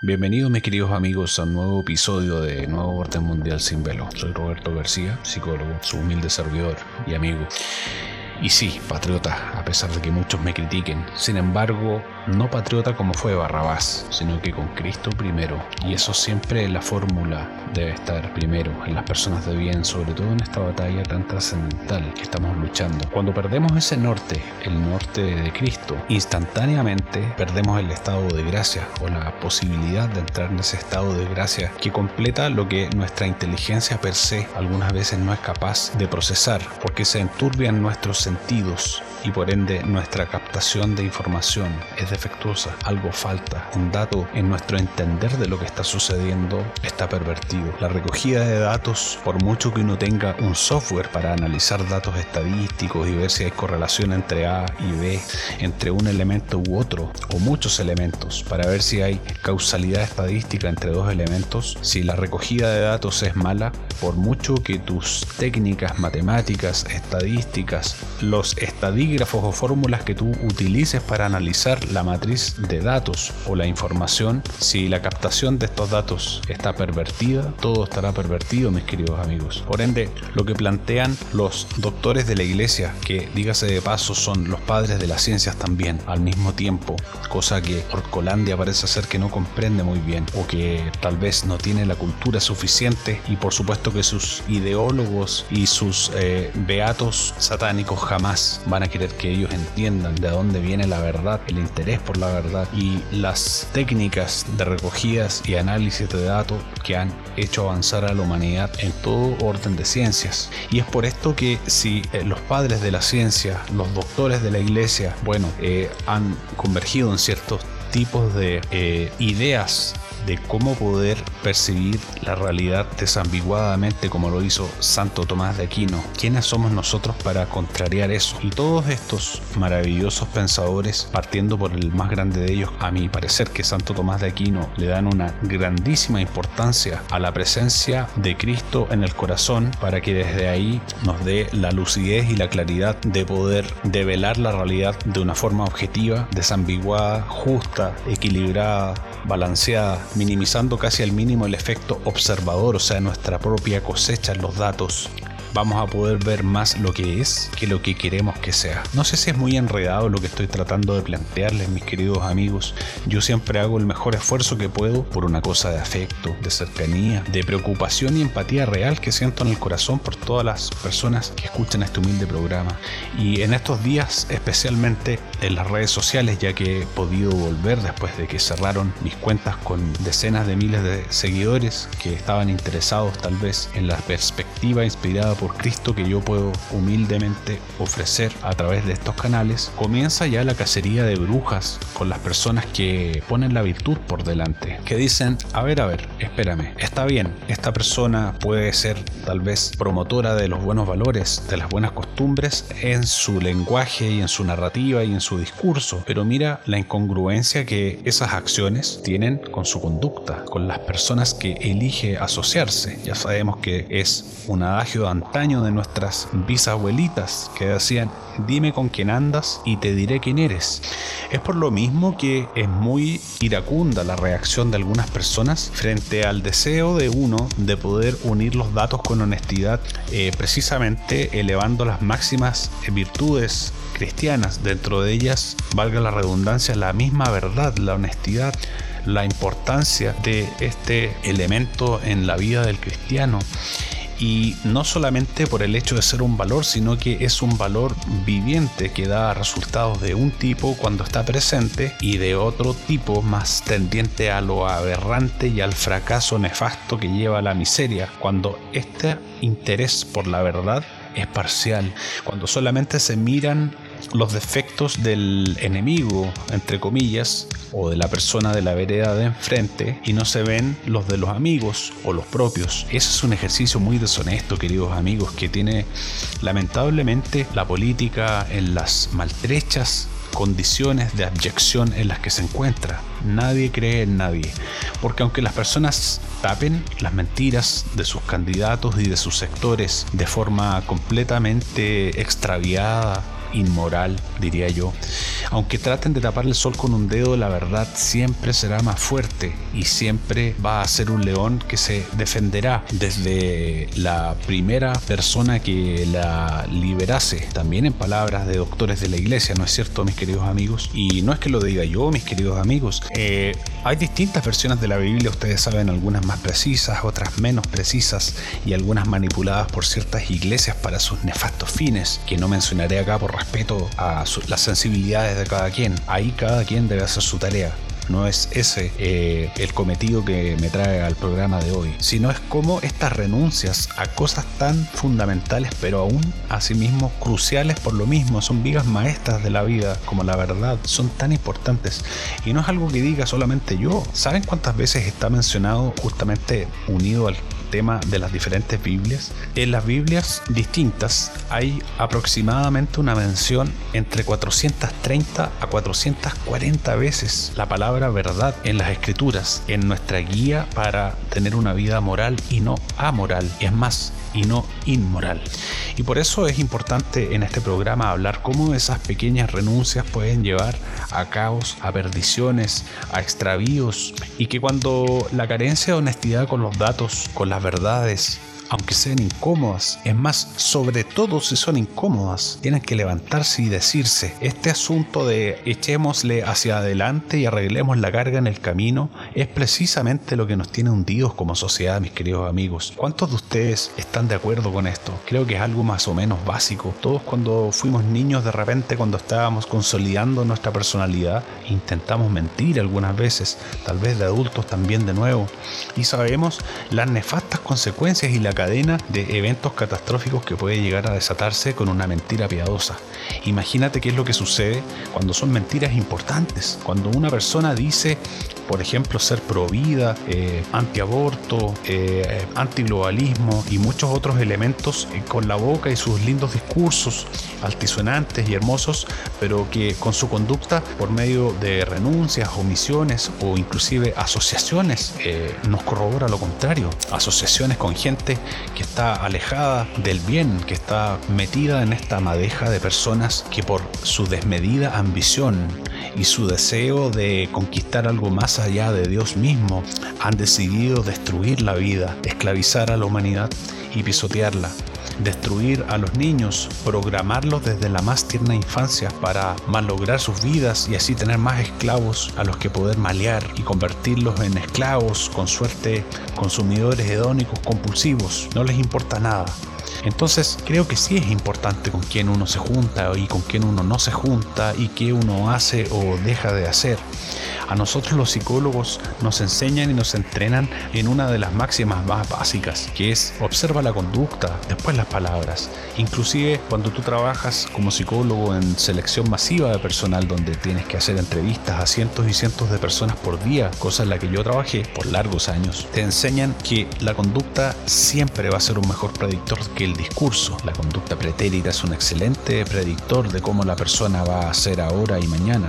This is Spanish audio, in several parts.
Bienvenidos mis queridos amigos a un nuevo episodio de Nuevo Orden Mundial sin Velo. Soy Roberto García, psicólogo, su humilde servidor y amigo. Y sí, patriota, a pesar de que muchos me critiquen. Sin embargo, no patriota como fue Barrabás, sino que con Cristo primero. Y eso siempre la fórmula debe estar primero en las personas de bien, sobre todo en esta batalla tan trascendental que estamos luchando. Cuando perdemos ese norte, el norte de Cristo, instantáneamente perdemos el estado de gracia o la posibilidad de entrar en ese estado de gracia que completa lo que nuestra inteligencia per se algunas veces no es capaz de procesar, porque se enturbian nuestros sentidos y por ende nuestra captación de información es defectuosa, algo falta, un dato en nuestro entender de lo que está sucediendo está pervertido. La recogida de datos, por mucho que uno tenga un software para analizar datos estadísticos y ver si hay correlación entre A y B, entre un elemento u otro, o muchos elementos, para ver si hay causalidad estadística entre dos elementos, si la recogida de datos es mala, por mucho que tus técnicas matemáticas, estadísticas, los estadígrafos o fórmulas que tú utilices para analizar la matriz de datos o la información, si la captación de estos datos está pervertida, todo estará pervertido, mis queridos amigos. Por ende, lo que plantean los doctores de la iglesia, que dígase de paso son los padres de las ciencias también, al mismo tiempo, cosa que Orcolandia parece ser que no comprende muy bien o que tal vez no tiene la cultura suficiente y por supuesto que sus ideólogos y sus eh, beatos satánicos jamás van a querer que ellos entiendan de dónde viene la verdad, el interés por la verdad y las técnicas de recogidas y análisis de datos que han hecho avanzar a la humanidad en todo orden de ciencias. Y es por esto que si eh, los padres de la ciencia, los doctores de la iglesia, bueno, eh, han convergido en ciertos tipos de eh, ideas de cómo poder percibir la realidad desambiguadamente como lo hizo Santo Tomás de Aquino. ¿Quiénes somos nosotros para contrariar eso? Y todos estos maravillosos pensadores, partiendo por el más grande de ellos, a mi parecer que Santo Tomás de Aquino, le dan una grandísima importancia a la presencia de Cristo en el corazón para que desde ahí nos dé la lucidez y la claridad de poder develar la realidad de una forma objetiva, desambiguada, justa, equilibrada, balanceada, minimizando casi al mínimo el efecto observador, o sea, nuestra propia cosecha en los datos vamos a poder ver más lo que es que lo que queremos que sea. No sé si es muy enredado lo que estoy tratando de plantearles, mis queridos amigos. Yo siempre hago el mejor esfuerzo que puedo por una cosa de afecto, de cercanía, de preocupación y empatía real que siento en el corazón por todas las personas que escuchan este humilde programa. Y en estos días, especialmente en las redes sociales, ya que he podido volver después de que cerraron mis cuentas con decenas de miles de seguidores que estaban interesados tal vez en la perspectiva inspirada por Cristo que yo puedo humildemente ofrecer a través de estos canales, comienza ya la cacería de brujas con las personas que ponen la virtud por delante, que dicen, a ver, a ver, espérame, está bien, esta persona puede ser tal vez promotora de los buenos valores, de las buenas costumbres en su lenguaje y en su narrativa y en su discurso, pero mira la incongruencia que esas acciones tienen con su conducta, con las personas que elige asociarse. Ya sabemos que es un adagio de antaño de nuestras bisabuelitas que decían, dime con quién andas y te diré quién eres. Es por lo mismo que es muy iracunda la reacción de algunas personas frente al deseo de uno de poder unir los datos con honestidad, eh, precisamente elevando las máximas virtudes dentro de ellas, valga la redundancia, la misma verdad, la honestidad, la importancia de este elemento en la vida del cristiano. Y no solamente por el hecho de ser un valor, sino que es un valor viviente que da resultados de un tipo cuando está presente y de otro tipo más tendiente a lo aberrante y al fracaso nefasto que lleva a la miseria, cuando este interés por la verdad es parcial, cuando solamente se miran los defectos del enemigo, entre comillas, o de la persona de la vereda de enfrente y no se ven los de los amigos o los propios. Ese es un ejercicio muy deshonesto, queridos amigos, que tiene lamentablemente la política en las maltrechas condiciones de abyección en las que se encuentra. Nadie cree en nadie, porque aunque las personas tapen las mentiras de sus candidatos y de sus sectores de forma completamente extraviada, inmoral, diría yo. Aunque traten de tapar el sol con un dedo, la verdad siempre será más fuerte y siempre va a ser un león que se defenderá desde la primera persona que la liberase. También en palabras de doctores de la iglesia, ¿no es cierto, mis queridos amigos? Y no es que lo diga yo, mis queridos amigos. Eh, hay distintas versiones de la Biblia, ustedes saben, algunas más precisas, otras menos precisas y algunas manipuladas por ciertas iglesias para sus nefastos fines, que no mencionaré acá por respeto a las sensibilidades de cada quien. Ahí cada quien debe hacer su tarea no es ese eh, el cometido que me trae al programa de hoy, sino es cómo estas renuncias a cosas tan fundamentales, pero aún asimismo cruciales por lo mismo, son vigas maestras de la vida, como la verdad, son tan importantes. Y no es algo que diga solamente yo. ¿Saben cuántas veces está mencionado justamente unido al tema de las diferentes Biblias. En las Biblias distintas hay aproximadamente una mención entre 430 a 440 veces la palabra verdad en las escrituras, en nuestra guía para tener una vida moral y no amoral. Es más, y no inmoral. Y por eso es importante en este programa hablar cómo esas pequeñas renuncias pueden llevar a caos, a perdiciones, a extravíos y que cuando la carencia de honestidad con los datos, con las verdades, aunque sean incómodas. Es más, sobre todo si son incómodas, tienen que levantarse y decirse, este asunto de echémosle hacia adelante y arreglemos la carga en el camino es precisamente lo que nos tiene hundidos como sociedad, mis queridos amigos. ¿Cuántos de ustedes están de acuerdo con esto? Creo que es algo más o menos básico. Todos cuando fuimos niños, de repente cuando estábamos consolidando nuestra personalidad, intentamos mentir algunas veces, tal vez de adultos también de nuevo, y sabemos las nefastas consecuencias y la cadena de eventos catastróficos que puede llegar a desatarse con una mentira piadosa. Imagínate qué es lo que sucede cuando son mentiras importantes. Cuando una persona dice por ejemplo, ser pro vida, eh, antiaborto, eh, antiglobalismo y muchos otros elementos eh, con la boca y sus lindos discursos altisonantes y hermosos, pero que con su conducta, por medio de renuncias, omisiones o inclusive asociaciones, nos corrobora lo contrario. Asociaciones con gente que está alejada del bien, que está metida en esta madeja de personas que por su desmedida ambición y su deseo de conquistar algo más allá de Dios mismo, han decidido destruir la vida, esclavizar a la humanidad y pisotearla. Destruir a los niños, programarlos desde la más tierna infancia para malograr sus vidas y así tener más esclavos a los que poder malear y convertirlos en esclavos, con suerte consumidores hedónicos compulsivos. No les importa nada. Entonces creo que sí es importante con quién uno se junta y con quién uno no se junta y qué uno hace o deja de hacer. A nosotros los psicólogos nos enseñan y nos entrenan en una de las máximas más básicas, que es observa la conducta, después las palabras. Inclusive cuando tú trabajas como psicólogo en selección masiva de personal donde tienes que hacer entrevistas a cientos y cientos de personas por día, cosa en la que yo trabajé por largos años, te enseñan que la conducta siempre va a ser un mejor predictor que el discurso. La conducta pretérita es un excelente predictor de cómo la persona va a ser ahora y mañana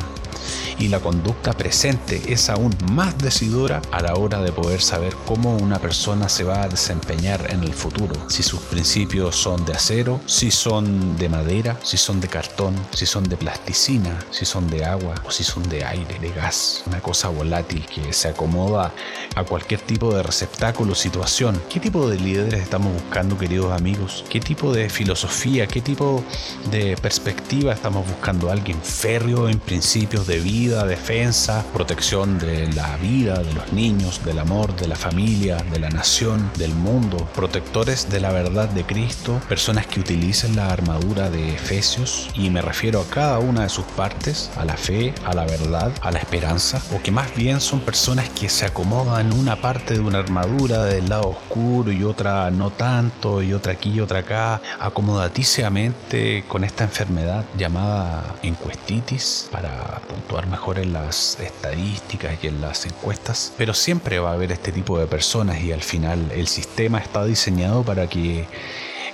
y la conducta presente es aún más decidora a la hora de poder saber cómo una persona se va a desempeñar en el futuro. Si sus principios son de acero, si son de madera, si son de cartón, si son de plasticina, si son de agua o si son de aire, de gas. Una cosa volátil que se acomoda a cualquier tipo de receptáculo situación. ¿Qué tipo de líderes estamos buscando, queridos amigos? ¿Qué tipo de filosofía, qué tipo de perspectiva estamos buscando? ¿Alguien férreo en principios de vida, defensa, protección de la vida, de los niños, del amor, de la familia, de la nación, del mundo, protectores de la verdad de Cristo, personas que utilicen la armadura de Efesios. Y me refiero a cada una de sus partes, a la fe, a la verdad, a la esperanza, o que más bien son personas que se acomodan una parte de una armadura del lado oscuro y otra no tanto, y otra aquí y otra acá, acomodaticiamente con esta enfermedad llamada encuestitis para actuar mejor en las estadísticas y en las encuestas, pero siempre va a haber este tipo de personas y al final el sistema está diseñado para que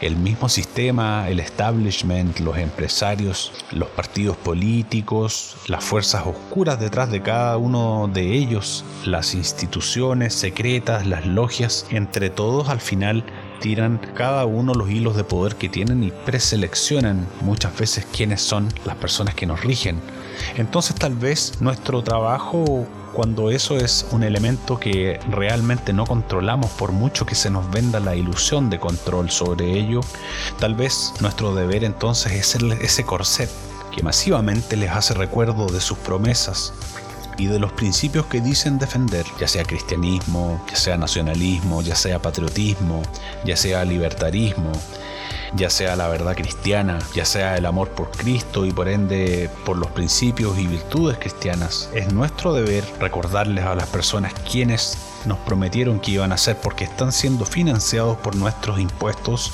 el mismo sistema, el establishment, los empresarios, los partidos políticos, las fuerzas oscuras detrás de cada uno de ellos, las instituciones secretas, las logias, entre todos al final tiran cada uno los hilos de poder que tienen y preseleccionan muchas veces quiénes son las personas que nos rigen. Entonces tal vez nuestro trabajo cuando eso es un elemento que realmente no controlamos por mucho que se nos venda la ilusión de control sobre ello, tal vez nuestro deber entonces es ese corset que masivamente les hace recuerdo de sus promesas y de los principios que dicen defender, ya sea cristianismo, ya sea nacionalismo, ya sea patriotismo, ya sea libertarismo, ya sea la verdad cristiana, ya sea el amor por Cristo y por ende por los principios y virtudes cristianas, es nuestro deber recordarles a las personas quienes nos prometieron que iban a hacer porque están siendo financiados por nuestros impuestos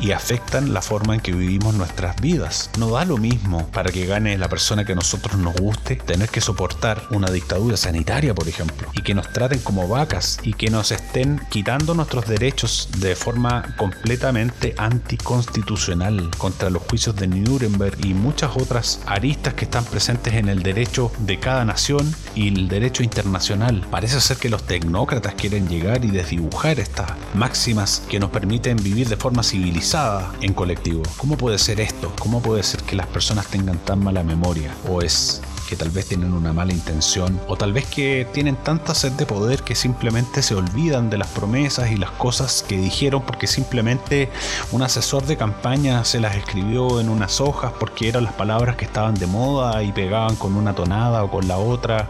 y afectan la forma en que vivimos nuestras vidas. No da lo mismo para que gane la persona que a nosotros nos guste tener que soportar una dictadura sanitaria, por ejemplo, y que nos traten como vacas y que nos estén quitando nuestros derechos de forma completamente anticonstitucional contra los juicios de Nuremberg y muchas otras aristas que están presentes en el derecho de cada nación y el derecho internacional. Parece ser que los tecnólogos quieren llegar y desdibujar estas máximas que nos permiten vivir de forma civilizada en colectivo. ¿Cómo puede ser esto? ¿Cómo puede ser que las personas tengan tan mala memoria? ¿O es tal vez tienen una mala intención o tal vez que tienen tanta sed de poder que simplemente se olvidan de las promesas y las cosas que dijeron porque simplemente un asesor de campaña se las escribió en unas hojas porque eran las palabras que estaban de moda y pegaban con una tonada o con la otra,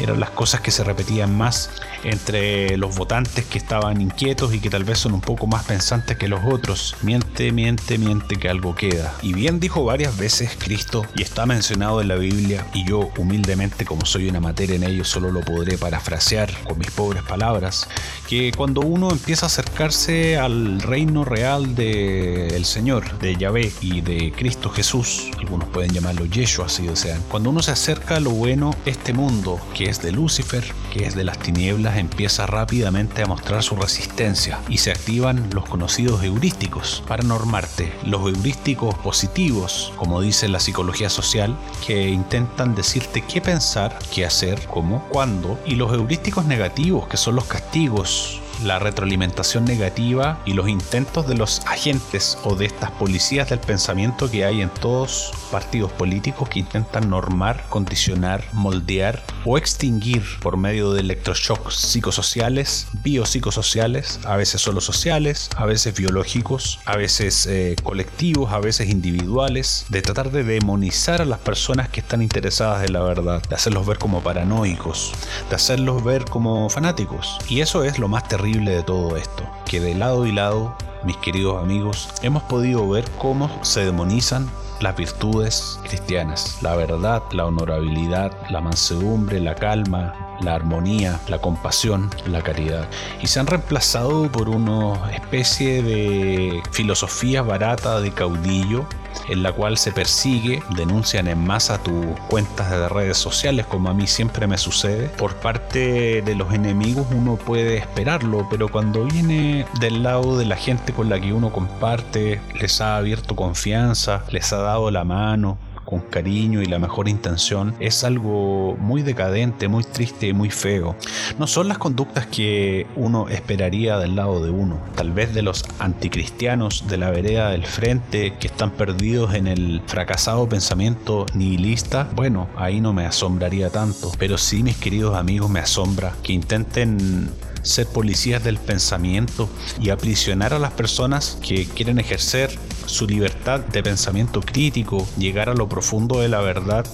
eran las cosas que se repetían más entre los votantes que estaban inquietos y que tal vez son un poco más pensantes que los otros. Miente, miente, miente que algo queda. Y bien dijo varias veces Cristo y está mencionado en la Biblia y yo humildemente como soy una materia en ello solo lo podré parafrasear con mis pobres palabras, que cuando uno empieza a acercarse al reino real del Señor, de Yahvé y de Cristo Jesús, algunos pueden llamarlo Yeshua si desean, cuando uno se acerca a lo bueno, este mundo que es de Lucifer, que es de las tinieblas, empieza rápidamente a mostrar su resistencia y se activan los conocidos heurísticos. Para normarte, los heurísticos positivos, como dice la psicología social, que intentan decirte qué pensar, qué hacer, cómo, cuándo, y los heurísticos negativos, que son los castigos, la retroalimentación negativa y los intentos de los agentes o de estas policías del pensamiento que hay en todos partidos políticos que intentan normar, condicionar, moldear o extinguir por medio de electroshocks psicosociales, biopsicosociales, a veces solo sociales, a veces biológicos, a veces eh, colectivos, a veces individuales, de tratar de demonizar a las personas que están interesadas en la verdad, de hacerlos ver como paranoicos, de hacerlos ver como fanáticos. Y eso es lo más terrible de todo esto, que de lado y lado, mis queridos amigos, hemos podido ver cómo se demonizan las virtudes cristianas, la verdad, la honorabilidad, la mansedumbre, la calma, la armonía, la compasión, la caridad. Y se han reemplazado por una especie de filosofía barata de caudillo en la cual se persigue, denuncian en masa tus cuentas de redes sociales, como a mí siempre me sucede. Por parte de los enemigos uno puede esperarlo, pero cuando viene del lado de la gente con la que uno comparte, les ha abierto confianza, les ha dado la mano, con cariño y la mejor intención es algo muy decadente, muy triste y muy feo. No son las conductas que uno esperaría del lado de uno, tal vez de los anticristianos de la vereda del frente que están perdidos en el fracasado pensamiento nihilista. Bueno, ahí no me asombraría tanto, pero sí mis queridos amigos me asombra que intenten ser policías del pensamiento y aprisionar a las personas que quieren ejercer su libertad de pensamiento crítico, llegar a lo profundo de la verdad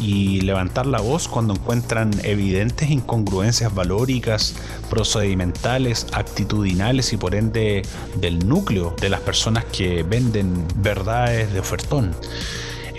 y levantar la voz cuando encuentran evidentes incongruencias valóricas, procedimentales, actitudinales y por ende del núcleo de las personas que venden verdades de ofertón.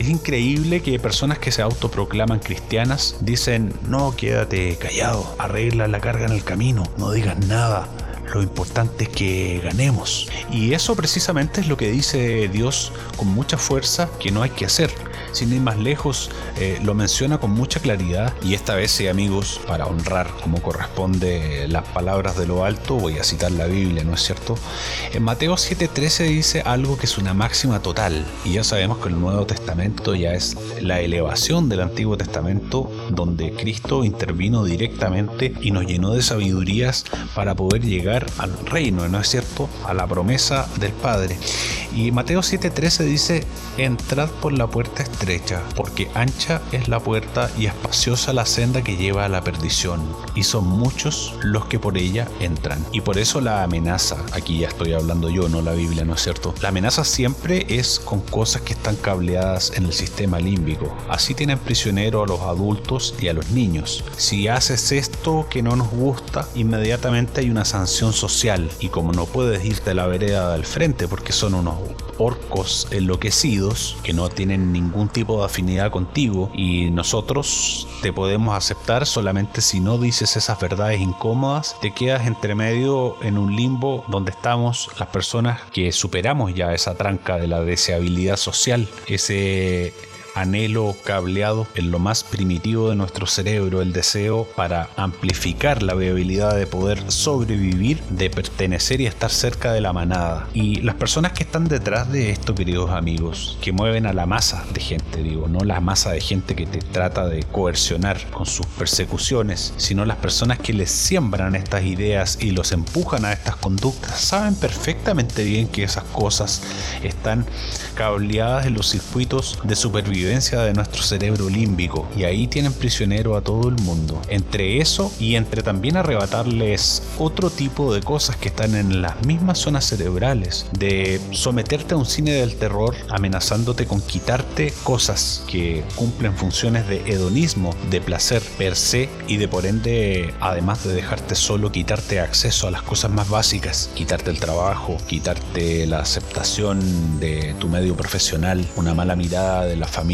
Es increíble que personas que se autoproclaman cristianas dicen, no, quédate callado, arregla la carga en el camino, no digas nada, lo importante es que ganemos. Y eso precisamente es lo que dice Dios con mucha fuerza que no hay que hacer. Sin ir más lejos, eh, lo menciona con mucha claridad y esta vez, sí, amigos, para honrar como corresponde las palabras de lo alto, voy a citar la Biblia, ¿no es cierto? En Mateo 7:13 dice algo que es una máxima total y ya sabemos que el Nuevo Testamento ya es la elevación del Antiguo Testamento donde Cristo intervino directamente y nos llenó de sabidurías para poder llegar al reino, ¿no es cierto? A la promesa del Padre. Y Mateo 7:13 dice, entrad por la puerta estrecha, porque ancha es la puerta y espaciosa la senda que lleva a la perdición, y son muchos los que por ella entran. Y por eso la amenaza, aquí ya estoy hablando yo, no la Biblia, ¿no es cierto? La amenaza siempre es con cosas que están cableadas en el sistema límbico. Así tienen prisionero a los adultos y a los niños. Si haces esto que no nos gusta, inmediatamente hay una sanción social, y como no puedes irte a la vereda del frente porque son unos orcos enloquecidos que no tienen ningún tipo de afinidad contigo y nosotros te podemos aceptar solamente si no dices esas verdades incómodas, te quedas entre medio en un limbo donde estamos las personas que superamos ya esa tranca de la deseabilidad social, ese anhelo cableado en lo más primitivo de nuestro cerebro, el deseo para amplificar la viabilidad de poder sobrevivir, de pertenecer y estar cerca de la manada. Y las personas que están detrás de esto, queridos amigos, que mueven a la masa de gente, digo, no la masa de gente que te trata de coercionar con sus persecuciones, sino las personas que les siembran estas ideas y los empujan a estas conductas, saben perfectamente bien que esas cosas están cableadas en los circuitos de supervivencia de nuestro cerebro límbico y ahí tienen prisionero a todo el mundo. Entre eso y entre también arrebatarles otro tipo de cosas que están en las mismas zonas cerebrales, de someterte a un cine del terror amenazándote con quitarte cosas que cumplen funciones de hedonismo, de placer per se y de por ende, además de dejarte solo, quitarte acceso a las cosas más básicas, quitarte el trabajo, quitarte la aceptación de tu medio profesional, una mala mirada de la familia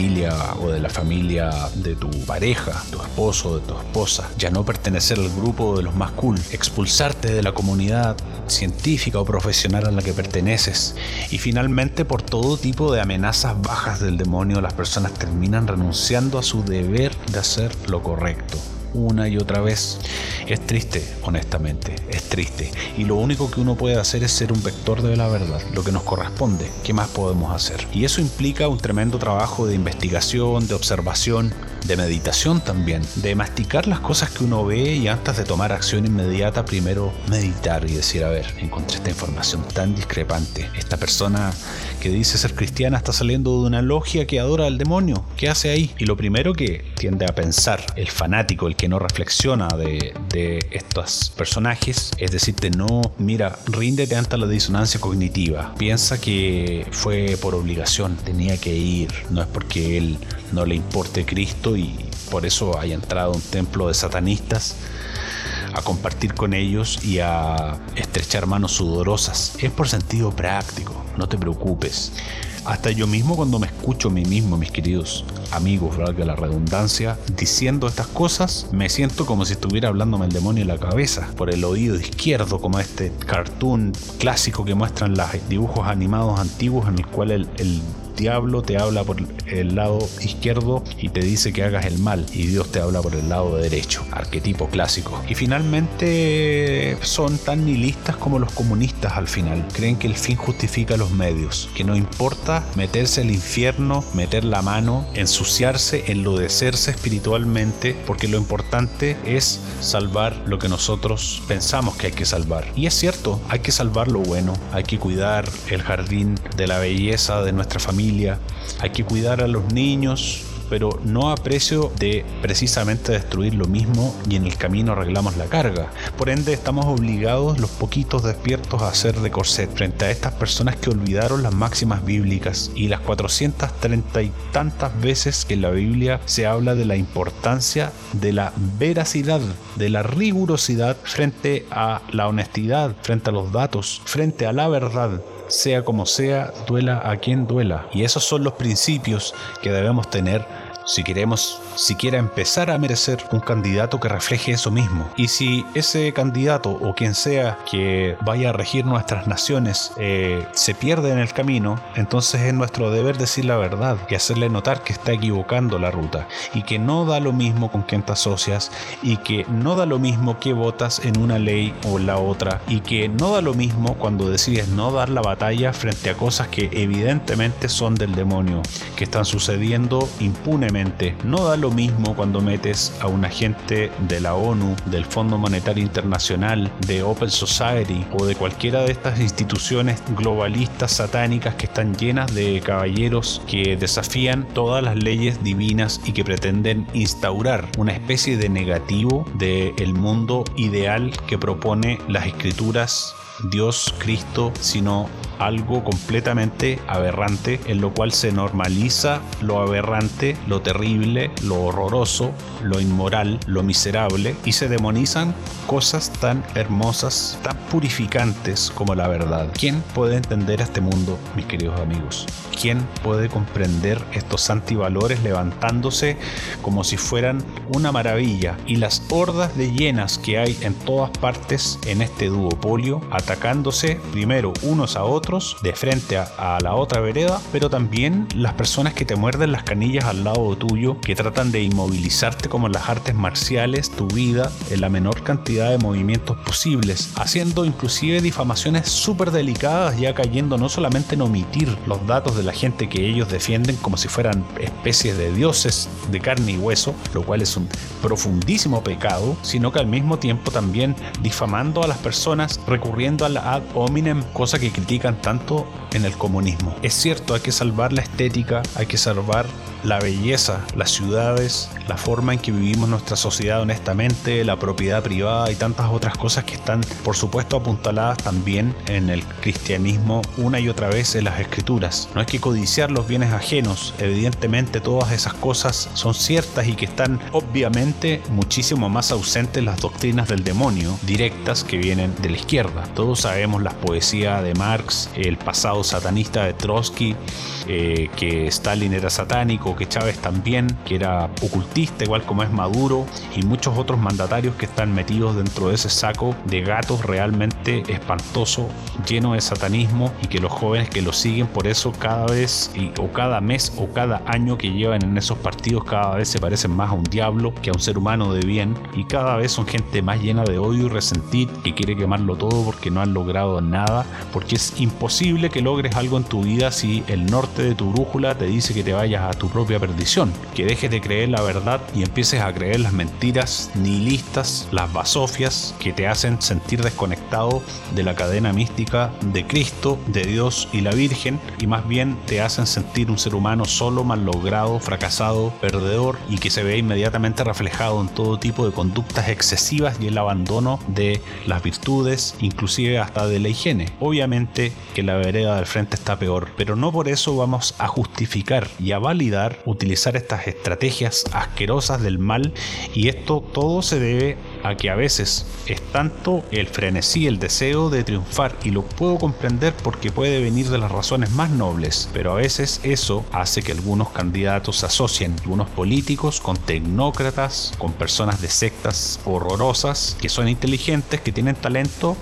o de la familia de tu pareja, tu esposo, de tu esposa, ya no pertenecer al grupo de los más cool, expulsarte de la comunidad científica o profesional a la que perteneces. Y finalmente por todo tipo de amenazas bajas del demonio las personas terminan renunciando a su deber de hacer lo correcto una y otra vez. Es triste, honestamente, es triste. Y lo único que uno puede hacer es ser un vector de la verdad, lo que nos corresponde. ¿Qué más podemos hacer? Y eso implica un tremendo trabajo de investigación, de observación, de meditación también, de masticar las cosas que uno ve y antes de tomar acción inmediata, primero meditar y decir, a ver, encontré esta información tan discrepante. Esta persona que dice ser cristiana está saliendo de una logia que adora al demonio. ¿Qué hace ahí? Y lo primero que tiende a pensar el fanático, el que no reflexiona de, de estos personajes, es decirte, no, mira, ríndete ante la disonancia cognitiva. Piensa que fue por obligación, tenía que ir, no es porque él no le importe Cristo y por eso haya entrado a un templo de satanistas a compartir con ellos y a estrechar manos sudorosas. Es por sentido práctico, no te preocupes. Hasta yo mismo cuando me escucho a mí mismo, mis queridos amigos, que la redundancia, diciendo estas cosas, me siento como si estuviera hablándome el demonio en la cabeza, por el oído izquierdo, como este cartoon clásico que muestran los dibujos animados antiguos en el cual el diablo te habla por el lado izquierdo y te dice que hagas el mal y Dios te habla por el lado derecho, arquetipo clásico. Y finalmente son tan nihilistas como los comunistas al final, creen que el fin justifica los medios, que no importa meterse al infierno, meter la mano, ensuciarse, enlodecerse espiritualmente, porque lo importante es salvar lo que nosotros pensamos que hay que salvar. Y es cierto, hay que salvar lo bueno, hay que cuidar el jardín de la belleza de nuestra familia, hay que cuidar a los niños, pero no a precio de precisamente destruir lo mismo y en el camino arreglamos la carga. Por ende, estamos obligados los poquitos despiertos a hacer de corset frente a estas personas que olvidaron las máximas bíblicas y las 430 y tantas veces que en la Biblia se habla de la importancia de la veracidad, de la rigurosidad frente a la honestidad, frente a los datos, frente a la verdad sea como sea, duela a quien duela. Y esos son los principios que debemos tener si queremos siquiera empezar a merecer un candidato que refleje eso mismo. Y si ese candidato o quien sea que vaya a regir nuestras naciones eh, se pierde en el camino, entonces es nuestro deber decir la verdad y hacerle notar que está equivocando la ruta y que no da lo mismo con quien te asocias y que no da lo mismo que votas en una ley o la otra y que no da lo mismo cuando decides no dar la batalla frente a cosas que evidentemente son del demonio, que están sucediendo impunemente. No da lo mismo cuando metes a un agente de la ONU, del Fondo Monetario Internacional, de Open Society o de cualquiera de estas instituciones globalistas satánicas que están llenas de caballeros que desafían todas las leyes divinas y que pretenden instaurar una especie de negativo del mundo ideal que propone las escrituras Dios, Cristo, sino algo completamente aberrante, en lo cual se normaliza lo aberrante, lo terrible, lo horroroso, lo inmoral, lo miserable, y se demonizan cosas tan hermosas, tan purificantes como la verdad. ¿Quién puede entender este mundo, mis queridos amigos? ¿Quién puede comprender estos antivalores levantándose como si fueran una maravilla y las hordas de llenas que hay en todas partes en este duopolio atacándose primero unos a otros de frente a, la otra vereda, pero también las personas que te muerden las canillas al lado tuyo, que tratan de inmovilizarte como en las artes marciales tu vida en la menor cantidad de movimientos posibles, haciendo inclusive difamaciones súper delicadas, ya cayendo no solamente en omitir los datos de la gente que ellos defienden como si fueran especies de dioses de carne y hueso, lo cual es un profundísimo pecado, sino que al mismo tiempo también difamando a las personas recurriendo al ad hominem, cosa que critican tanto en el comunismo. Es cierto, hay que salvar la estética, hay que salvar la belleza, las ciudades, la forma en que vivimos nuestra sociedad honestamente, la propiedad privada y tantas otras cosas que están, por supuesto, apuntaladas también en el cristianismo una y otra vez en las escrituras. No hay que codiciar los bienes ajenos, evidentemente todas esas cosas son ciertas y que están obviamente muchísimo más ausentes las doctrinas del demonio directas que vienen de la izquierda. Todos sabemos la poesía de Marx, el pasado satanista de Trotsky, eh, que Stalin era satánico, que Chávez también, que era ocultista, igual como es Maduro, y muchos otros mandatarios que están metidos dentro de ese saco de gatos realmente espantoso, lleno de satanismo, y que los jóvenes que lo siguen por eso cada vez, o cada mes, o cada año que llevan en esos partidos, cada vez se parecen más a un diablo que a un ser humano de bien, y cada vez son gente más llena de odio y resentir, que quiere quemarlo todo porque no han logrado nada, porque es imposible que logres algo en tu vida si el norte de tu brújula te dice que te vayas a tu propia perdición, que dejes de creer la verdad y empieces a creer las mentiras nihilistas, las basofias que te hacen sentir desconectado de la cadena mística de Cristo, de Dios y la Virgen y más bien te hacen sentir un ser humano solo, mal logrado, fracasado, perdedor y que se ve inmediatamente reflejado en todo tipo de conductas excesivas y el abandono de las virtudes, inclusive hasta de la higiene. Obviamente que la vereda del frente está peor, pero no por eso vamos a justificar y a validar utilizar estas estrategias asquerosas del mal y esto todo se debe a que a veces es tanto el frenesí, el deseo de triunfar y lo puedo comprender porque puede venir de las razones más nobles, pero a veces eso hace que algunos candidatos se asocien, algunos políticos, con tecnócratas, con personas de sectas horrorosas, que son inteligentes, que tienen talento,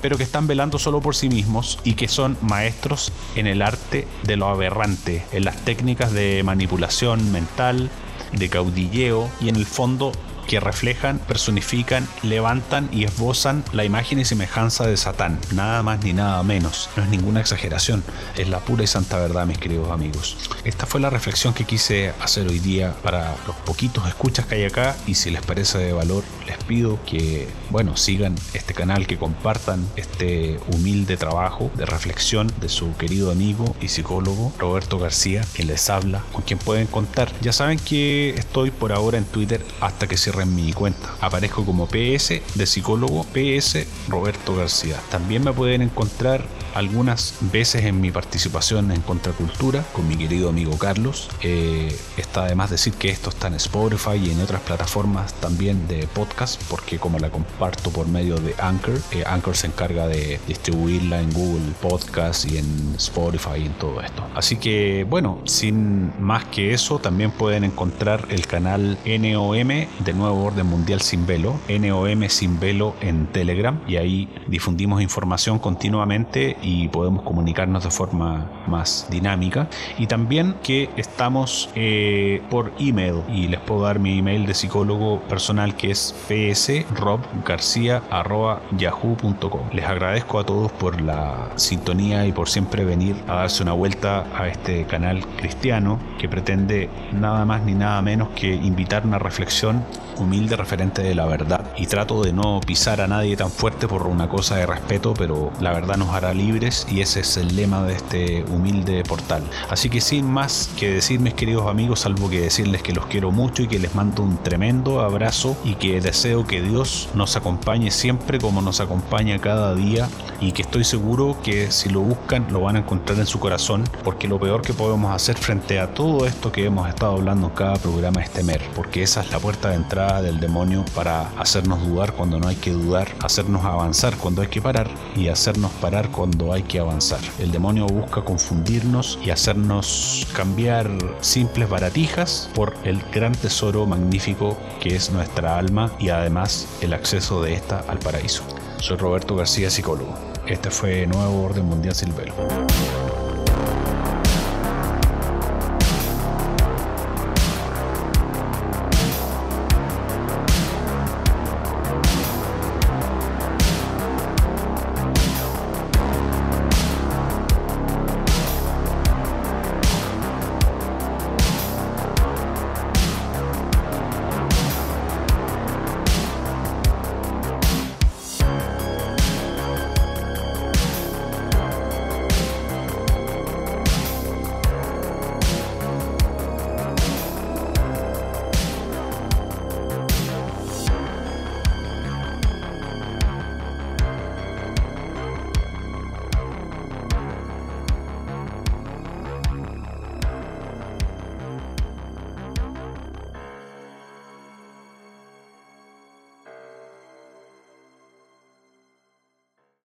pero que están velando solo por sí mismos y que son maestros en el arte de lo aberrante, en las técnicas de manipulación mental, de caudilleo y en el fondo que reflejan, personifican, levantan y esbozan la imagen y semejanza de Satán, nada más ni nada menos. No es ninguna exageración, es la pura y santa verdad, mis queridos amigos. Esta fue la reflexión que quise hacer hoy día para los poquitos escuchas que hay acá y si les parece de valor, les pido que, bueno, sigan este canal, que compartan este humilde trabajo de reflexión de su querido amigo y psicólogo Roberto García, quien les habla, con quien pueden contar. Ya saben que estoy por ahora en Twitter hasta que cierre en mi cuenta. Aparezco como PS de psicólogo PS Roberto García. También me pueden encontrar algunas veces en mi participación en Contracultura con mi querido amigo Carlos. Eh, está además decir que esto está en Spotify y en otras plataformas también de podcast, porque como la comparto por medio de Anchor, eh, Anchor se encarga de distribuirla en Google Podcast y en Spotify y en todo esto. Así que bueno, sin más que eso, también pueden encontrar el canal NOM de Nuevo Orden Mundial Sin Velo, NOM Sin Velo en Telegram, y ahí difundimos información continuamente y podemos comunicarnos de forma más dinámica. Y también que estamos eh, por email y les puedo dar mi email de psicólogo personal que es psrobgarcia.yahoo.com. Les agradezco a todos por la sintonía y por siempre venir a darse una vuelta a este canal cristiano que pretende nada más ni nada menos que invitar una reflexión humilde referente de la verdad y trato de no pisar a nadie tan fuerte por una cosa de respeto, pero la verdad nos hará libres y ese es el lema de este humilde portal. Así que sin más que decir mis queridos amigos, salvo que decirles que los quiero mucho y que les mando un tremendo abrazo y que deseo que Dios nos acompañe siempre como nos acompaña cada día y que estoy seguro que si lo buscan lo van a encontrar en su corazón porque lo peor que podemos hacer frente a todo esto que hemos estado hablando en cada programa es temer porque esa es la puerta de entrada del demonio para hacernos dudar cuando no hay que dudar, hacernos avanzar cuando hay que parar y hacernos parar cuando hay que avanzar. El demonio busca confundirnos y hacernos cambiar simples baratijas por el gran tesoro magnífico que es nuestra alma y además el acceso de esta al paraíso. Soy Roberto García, psicólogo. Este fue Nuevo Orden Mundial Silvero.